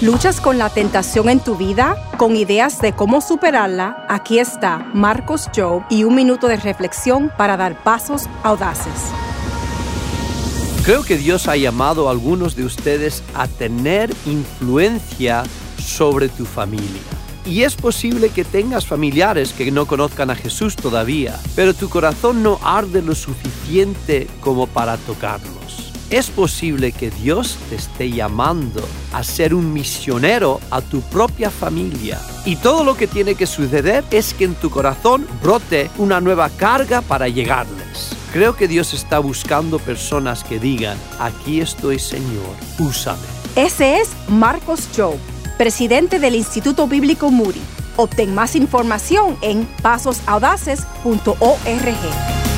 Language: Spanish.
¿Luchas con la tentación en tu vida? ¿Con ideas de cómo superarla? Aquí está Marcos Job y un minuto de reflexión para dar pasos audaces. Creo que Dios ha llamado a algunos de ustedes a tener influencia sobre tu familia. Y es posible que tengas familiares que no conozcan a Jesús todavía, pero tu corazón no arde lo suficiente como para tocarlos. Es posible que Dios te esté llamando a ser un misionero a tu propia familia. Y todo lo que tiene que suceder es que en tu corazón brote una nueva carga para llegarles. Creo que Dios está buscando personas que digan, aquí estoy Señor, úsame. Ese es Marcos Job, presidente del Instituto Bíblico Moody. Obtén más información en pasosaudaces.org.